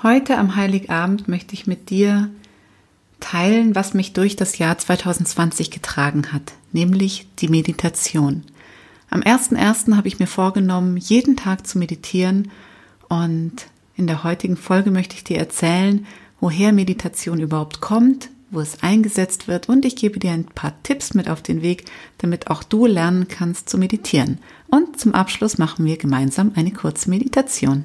Heute am Heiligabend möchte ich mit dir teilen, was mich durch das Jahr 2020 getragen hat, nämlich die Meditation. Am 1.1. habe ich mir vorgenommen, jeden Tag zu meditieren und in der heutigen Folge möchte ich dir erzählen, woher Meditation überhaupt kommt, wo es eingesetzt wird und ich gebe dir ein paar Tipps mit auf den Weg, damit auch du lernen kannst zu meditieren. Und zum Abschluss machen wir gemeinsam eine kurze Meditation.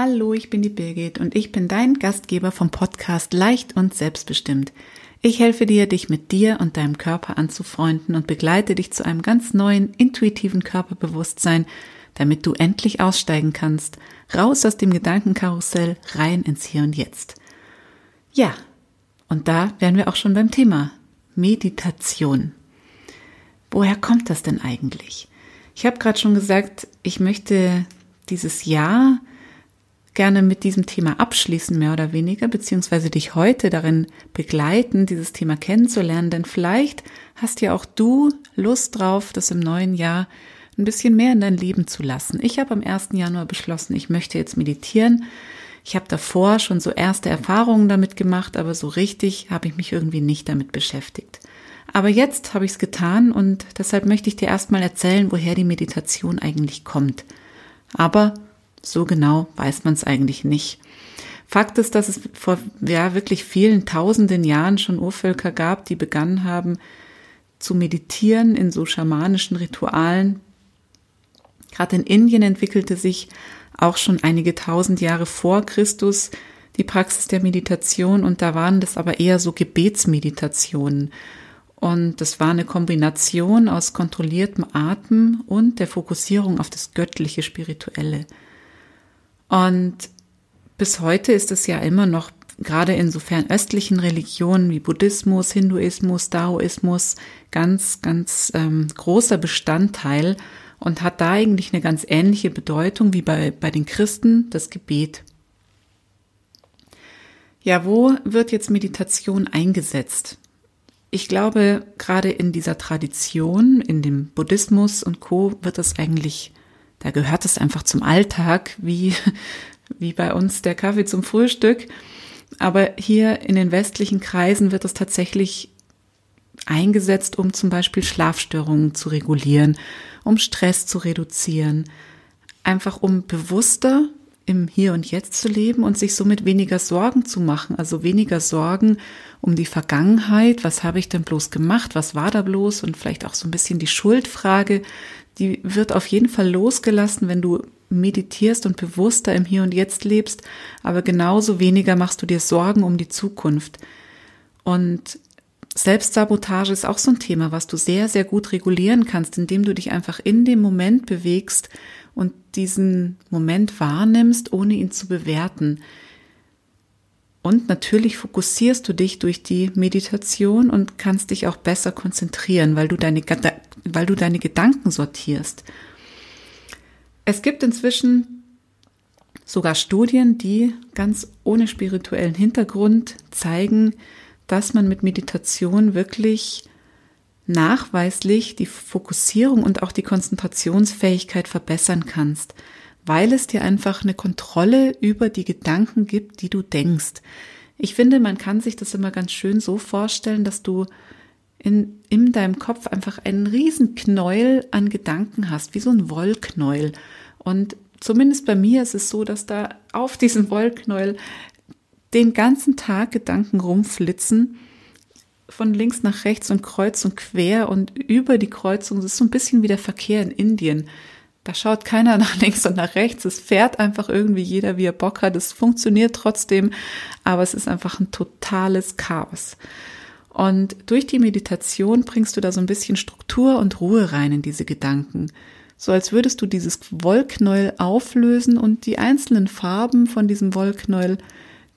Hallo, ich bin die Birgit und ich bin dein Gastgeber vom Podcast Leicht und Selbstbestimmt. Ich helfe dir, dich mit dir und deinem Körper anzufreunden und begleite dich zu einem ganz neuen, intuitiven Körperbewusstsein, damit du endlich aussteigen kannst, raus aus dem Gedankenkarussell, rein ins Hier und Jetzt. Ja, und da wären wir auch schon beim Thema Meditation. Woher kommt das denn eigentlich? Ich habe gerade schon gesagt, ich möchte dieses Jahr gerne mit diesem Thema abschließen, mehr oder weniger, beziehungsweise dich heute darin begleiten, dieses Thema kennenzulernen, denn vielleicht hast ja auch du Lust drauf, das im neuen Jahr ein bisschen mehr in dein Leben zu lassen. Ich habe am 1. Januar beschlossen, ich möchte jetzt meditieren. Ich habe davor schon so erste Erfahrungen damit gemacht, aber so richtig habe ich mich irgendwie nicht damit beschäftigt. Aber jetzt habe ich es getan und deshalb möchte ich dir erstmal erzählen, woher die Meditation eigentlich kommt. Aber so genau weiß man es eigentlich nicht. Fakt ist, dass es vor ja, wirklich vielen tausenden Jahren schon Urvölker gab, die begonnen haben zu meditieren in so schamanischen Ritualen. Gerade in Indien entwickelte sich auch schon einige tausend Jahre vor Christus die Praxis der Meditation und da waren das aber eher so Gebetsmeditationen. Und das war eine Kombination aus kontrolliertem Atem und der Fokussierung auf das göttliche Spirituelle. Und bis heute ist es ja immer noch, gerade in so fernöstlichen Religionen wie Buddhismus, Hinduismus, Daoismus, ganz, ganz ähm, großer Bestandteil und hat da eigentlich eine ganz ähnliche Bedeutung wie bei, bei den Christen das Gebet. Ja, wo wird jetzt Meditation eingesetzt? Ich glaube, gerade in dieser Tradition, in dem Buddhismus und Co. wird es eigentlich da gehört es einfach zum Alltag, wie, wie bei uns der Kaffee zum Frühstück. Aber hier in den westlichen Kreisen wird es tatsächlich eingesetzt, um zum Beispiel Schlafstörungen zu regulieren, um Stress zu reduzieren, einfach um bewusster im Hier und Jetzt zu leben und sich somit weniger Sorgen zu machen, also weniger Sorgen um die Vergangenheit, was habe ich denn bloß gemacht, was war da bloß? Und vielleicht auch so ein bisschen die Schuldfrage, die wird auf jeden Fall losgelassen, wenn du meditierst und bewusster im Hier und Jetzt lebst, aber genauso weniger machst du dir Sorgen um die Zukunft. Und Selbstsabotage ist auch so ein Thema, was du sehr, sehr gut regulieren kannst, indem du dich einfach in dem Moment bewegst und diesen Moment wahrnimmst, ohne ihn zu bewerten. Und natürlich fokussierst du dich durch die Meditation und kannst dich auch besser konzentrieren, weil du deine, weil du deine Gedanken sortierst. Es gibt inzwischen sogar Studien, die ganz ohne spirituellen Hintergrund zeigen, dass man mit Meditation wirklich nachweislich die Fokussierung und auch die Konzentrationsfähigkeit verbessern kannst weil es dir einfach eine Kontrolle über die Gedanken gibt, die du denkst. Ich finde, man kann sich das immer ganz schön so vorstellen, dass du in, in deinem Kopf einfach einen riesen Knäuel an Gedanken hast, wie so ein Wollknäuel. Und zumindest bei mir ist es so, dass da auf diesem Wollknäuel den ganzen Tag Gedanken rumflitzen, von links nach rechts und kreuz und quer und über die Kreuzung. Das ist so ein bisschen wie der Verkehr in Indien. Da schaut keiner nach links und nach rechts. Es fährt einfach irgendwie jeder, wie er Bock hat. Es funktioniert trotzdem, aber es ist einfach ein totales Chaos. Und durch die Meditation bringst du da so ein bisschen Struktur und Ruhe rein in diese Gedanken. so als würdest du dieses Wollknäuel auflösen und die einzelnen Farben von diesem Wollknäuel,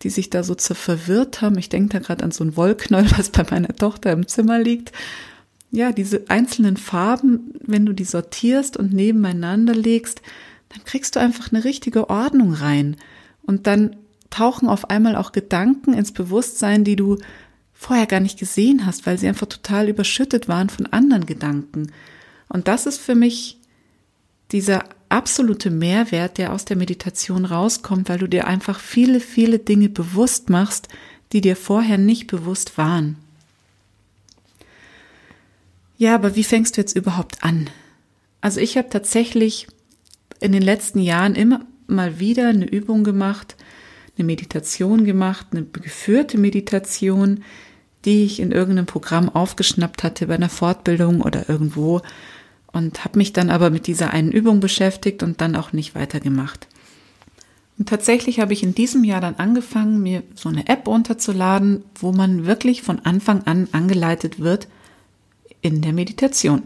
die sich da so verwirrt haben, ich denke da gerade an so ein Wollknäuel, was bei meiner Tochter im Zimmer liegt, ja, diese einzelnen Farben, wenn du die sortierst und nebeneinander legst, dann kriegst du einfach eine richtige Ordnung rein. Und dann tauchen auf einmal auch Gedanken ins Bewusstsein, die du vorher gar nicht gesehen hast, weil sie einfach total überschüttet waren von anderen Gedanken. Und das ist für mich dieser absolute Mehrwert, der aus der Meditation rauskommt, weil du dir einfach viele, viele Dinge bewusst machst, die dir vorher nicht bewusst waren. Ja, aber wie fängst du jetzt überhaupt an? Also ich habe tatsächlich in den letzten Jahren immer mal wieder eine Übung gemacht, eine Meditation gemacht, eine geführte Meditation, die ich in irgendeinem Programm aufgeschnappt hatte bei einer Fortbildung oder irgendwo und habe mich dann aber mit dieser einen Übung beschäftigt und dann auch nicht weitergemacht. Und tatsächlich habe ich in diesem Jahr dann angefangen, mir so eine App runterzuladen, wo man wirklich von Anfang an angeleitet wird in der Meditation.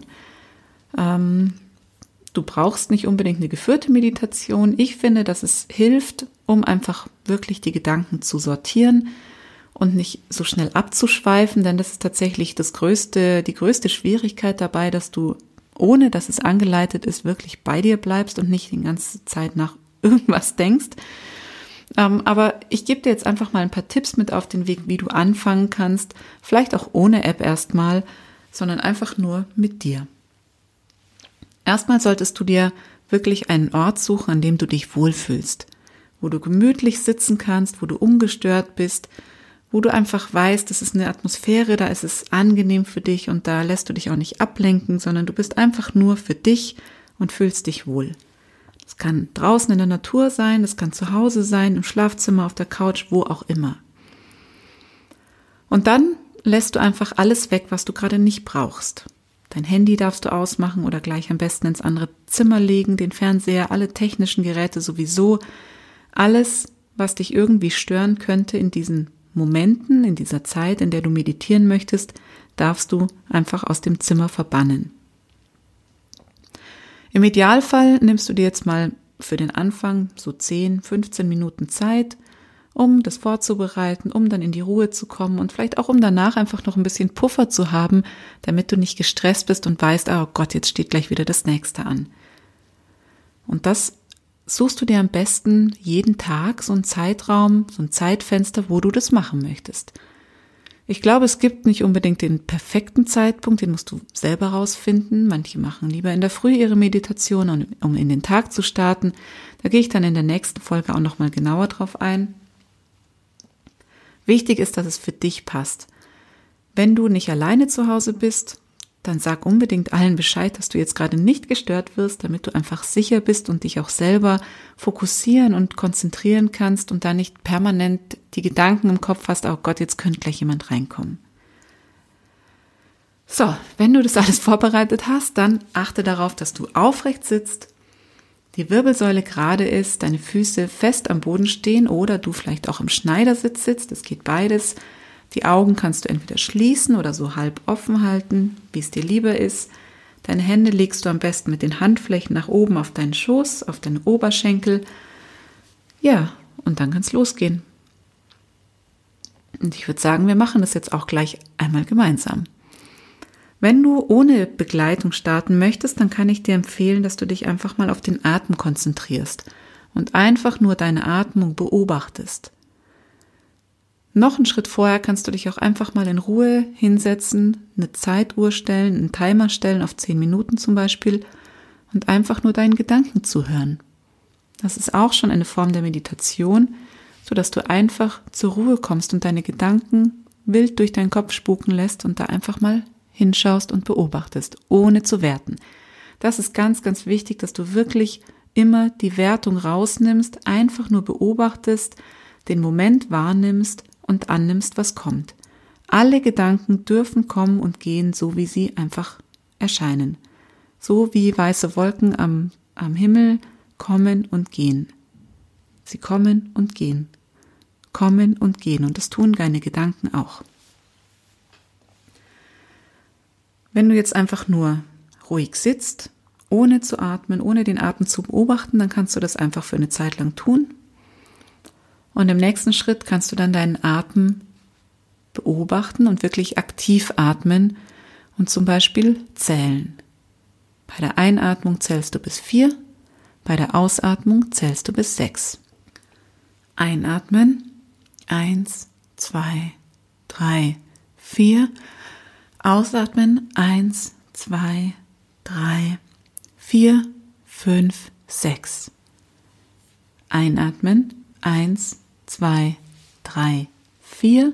Ähm, du brauchst nicht unbedingt eine geführte Meditation. Ich finde, dass es hilft, um einfach wirklich die Gedanken zu sortieren und nicht so schnell abzuschweifen, denn das ist tatsächlich das größte, die größte Schwierigkeit dabei, dass du ohne dass es angeleitet ist, wirklich bei dir bleibst und nicht die ganze Zeit nach irgendwas denkst. Ähm, aber ich gebe dir jetzt einfach mal ein paar Tipps mit auf den Weg, wie du anfangen kannst, vielleicht auch ohne App erstmal, sondern einfach nur mit dir. Erstmal solltest du dir wirklich einen Ort suchen, an dem du dich wohlfühlst, wo du gemütlich sitzen kannst, wo du ungestört bist, wo du einfach weißt, es ist eine Atmosphäre, da ist es angenehm für dich und da lässt du dich auch nicht ablenken, sondern du bist einfach nur für dich und fühlst dich wohl. Es kann draußen in der Natur sein, es kann zu Hause sein, im Schlafzimmer, auf der Couch, wo auch immer. Und dann lässt du einfach alles weg, was du gerade nicht brauchst. Dein Handy darfst du ausmachen oder gleich am besten ins andere Zimmer legen, den Fernseher, alle technischen Geräte sowieso. Alles, was dich irgendwie stören könnte in diesen Momenten, in dieser Zeit, in der du meditieren möchtest, darfst du einfach aus dem Zimmer verbannen. Im Idealfall nimmst du dir jetzt mal für den Anfang so 10, 15 Minuten Zeit, um das vorzubereiten, um dann in die Ruhe zu kommen und vielleicht auch um danach einfach noch ein bisschen Puffer zu haben, damit du nicht gestresst bist und weißt, oh Gott, jetzt steht gleich wieder das nächste an. Und das suchst du dir am besten jeden Tag so einen Zeitraum, so ein Zeitfenster, wo du das machen möchtest. Ich glaube, es gibt nicht unbedingt den perfekten Zeitpunkt, den musst du selber rausfinden. Manche machen lieber in der Früh ihre Meditation, um in den Tag zu starten. Da gehe ich dann in der nächsten Folge auch nochmal genauer drauf ein. Wichtig ist, dass es für dich passt. Wenn du nicht alleine zu Hause bist, dann sag unbedingt allen Bescheid, dass du jetzt gerade nicht gestört wirst, damit du einfach sicher bist und dich auch selber fokussieren und konzentrieren kannst und da nicht permanent die Gedanken im Kopf hast, oh Gott, jetzt könnte gleich jemand reinkommen. So, wenn du das alles vorbereitet hast, dann achte darauf, dass du aufrecht sitzt, die Wirbelsäule gerade ist, deine Füße fest am Boden stehen oder du vielleicht auch im Schneidersitz sitzt, das geht beides die Augen kannst du entweder schließen oder so halb offen halten, wie es dir lieber ist. Deine Hände legst du am besten mit den Handflächen nach oben auf deinen Schoß, auf deine Oberschenkel. Ja, und dann kann es losgehen. Und ich würde sagen, wir machen das jetzt auch gleich einmal gemeinsam. Wenn du ohne Begleitung starten möchtest, dann kann ich dir empfehlen, dass du dich einfach mal auf den Atem konzentrierst und einfach nur deine Atmung beobachtest. Noch einen Schritt vorher kannst du dich auch einfach mal in Ruhe hinsetzen, eine Zeituhr stellen, einen Timer stellen auf zehn Minuten zum Beispiel und einfach nur deinen Gedanken zuhören. Das ist auch schon eine Form der Meditation, so dass du einfach zur Ruhe kommst und deine Gedanken wild durch deinen Kopf spuken lässt und da einfach mal hinschaust und beobachtest, ohne zu werten. Das ist ganz, ganz wichtig, dass du wirklich immer die Wertung rausnimmst, einfach nur beobachtest, den Moment wahrnimmst und annimmst, was kommt. Alle Gedanken dürfen kommen und gehen, so wie sie einfach erscheinen. So wie weiße Wolken am, am Himmel kommen und gehen. Sie kommen und gehen. Kommen und gehen. Und das tun deine Gedanken auch. Wenn du jetzt einfach nur ruhig sitzt, ohne zu atmen, ohne den Atem zu beobachten, dann kannst du das einfach für eine Zeit lang tun. Und im nächsten Schritt kannst du dann deinen Atem beobachten und wirklich aktiv atmen und zum Beispiel zählen. Bei der Einatmung zählst du bis vier, bei der Ausatmung zählst du bis sechs. Einatmen. Eins, zwei, drei, vier. Ausatmen. Eins, zwei, drei, vier, fünf, sechs. Einatmen. Eins, zwei, drei, vier.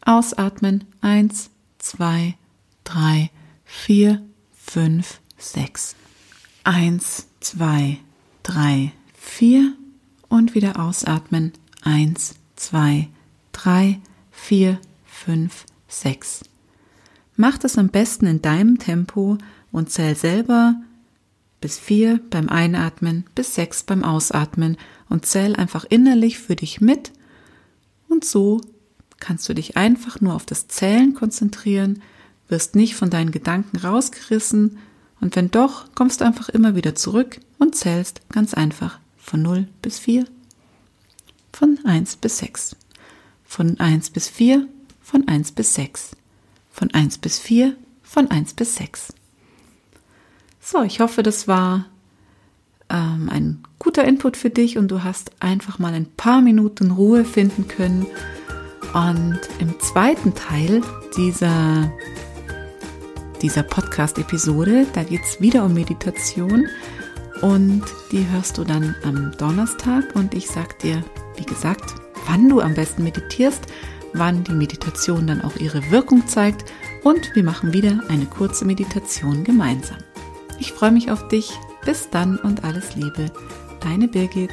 Ausatmen. Eins, zwei, drei, vier, fünf, sechs. Eins, zwei, drei, vier und wieder ausatmen. Eins, zwei, drei, vier, fünf, sechs. Mach das am besten in deinem Tempo und zähl selber bis vier beim Einatmen, bis sechs beim Ausatmen und zähl einfach innerlich für dich mit. Und so kannst du dich einfach nur auf das Zählen konzentrieren, wirst nicht von deinen Gedanken rausgerissen und wenn doch, kommst du einfach immer wieder zurück und zählst ganz einfach von 0 bis 4, von 1 bis 6, von 1 bis 4, von 1 bis 6, von 1 bis 4, von 1 bis 6. So, ich hoffe, das war ähm, ein guter Input für dich und du hast einfach mal ein paar Minuten Ruhe finden können. Und im zweiten Teil dieser dieser Podcast-Episode. Da geht es wieder um Meditation und die hörst du dann am Donnerstag und ich sag dir, wie gesagt, wann du am besten meditierst, wann die Meditation dann auch ihre Wirkung zeigt und wir machen wieder eine kurze Meditation gemeinsam. Ich freue mich auf dich. Bis dann und alles Liebe. Deine Birgit.